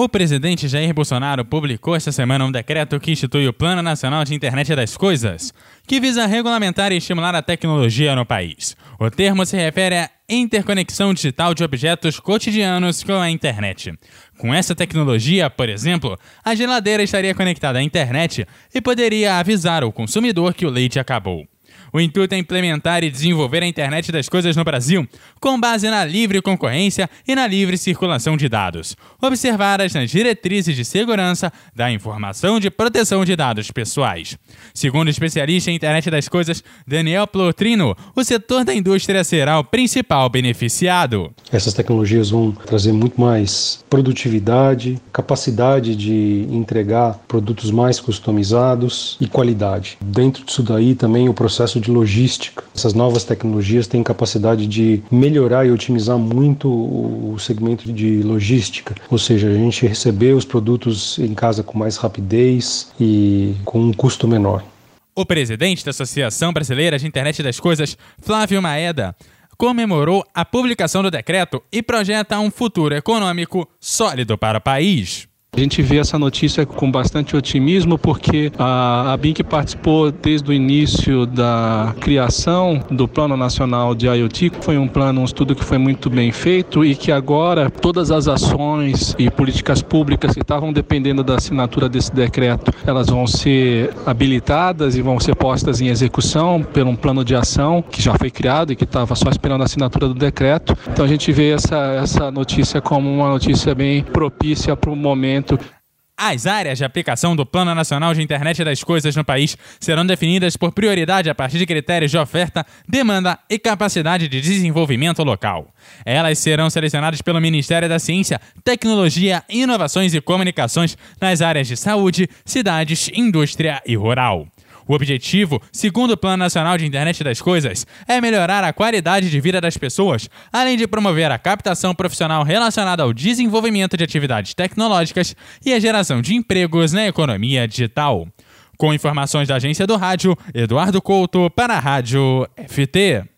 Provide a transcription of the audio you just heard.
O presidente Jair Bolsonaro publicou esta semana um decreto que institui o Plano Nacional de Internet das Coisas, que visa regulamentar e estimular a tecnologia no país. O termo se refere à interconexão digital de objetos cotidianos com a internet. Com essa tecnologia, por exemplo, a geladeira estaria conectada à internet e poderia avisar o consumidor que o leite acabou. O intuito é implementar e desenvolver a internet das coisas no Brasil, com base na livre concorrência e na livre circulação de dados, observadas nas diretrizes de segurança da informação de proteção de dados pessoais. Segundo o especialista em internet das coisas Daniel Plotrino, o setor da indústria será o principal beneficiado. Essas tecnologias vão trazer muito mais produtividade, capacidade de entregar produtos mais customizados e qualidade. Dentro disso daí também o processo processo de logística. Essas novas tecnologias têm capacidade de melhorar e otimizar muito o segmento de logística, ou seja, a gente receber os produtos em casa com mais rapidez e com um custo menor. O presidente da Associação Brasileira de Internet das Coisas, Flávio Maeda, comemorou a publicação do decreto e projeta um futuro econômico sólido para o país. A gente vê essa notícia com bastante otimismo porque a, a BINC participou desde o início da criação do Plano Nacional de IoT. Foi um plano, um estudo que foi muito bem feito e que agora todas as ações e políticas públicas que estavam dependendo da assinatura desse decreto, elas vão ser habilitadas e vão ser postas em execução por um plano de ação que já foi criado e que estava só esperando a assinatura do decreto. Então a gente vê essa, essa notícia como uma notícia bem propícia para o momento as áreas de aplicação do Plano Nacional de Internet das Coisas no país serão definidas por prioridade a partir de critérios de oferta, demanda e capacidade de desenvolvimento local. Elas serão selecionadas pelo Ministério da Ciência, Tecnologia, Inovações e Comunicações nas áreas de saúde, cidades, indústria e rural. O objetivo, segundo o Plano Nacional de Internet das Coisas, é melhorar a qualidade de vida das pessoas, além de promover a captação profissional relacionada ao desenvolvimento de atividades tecnológicas e a geração de empregos na economia digital. Com informações da agência do rádio, Eduardo Couto para a Rádio FT.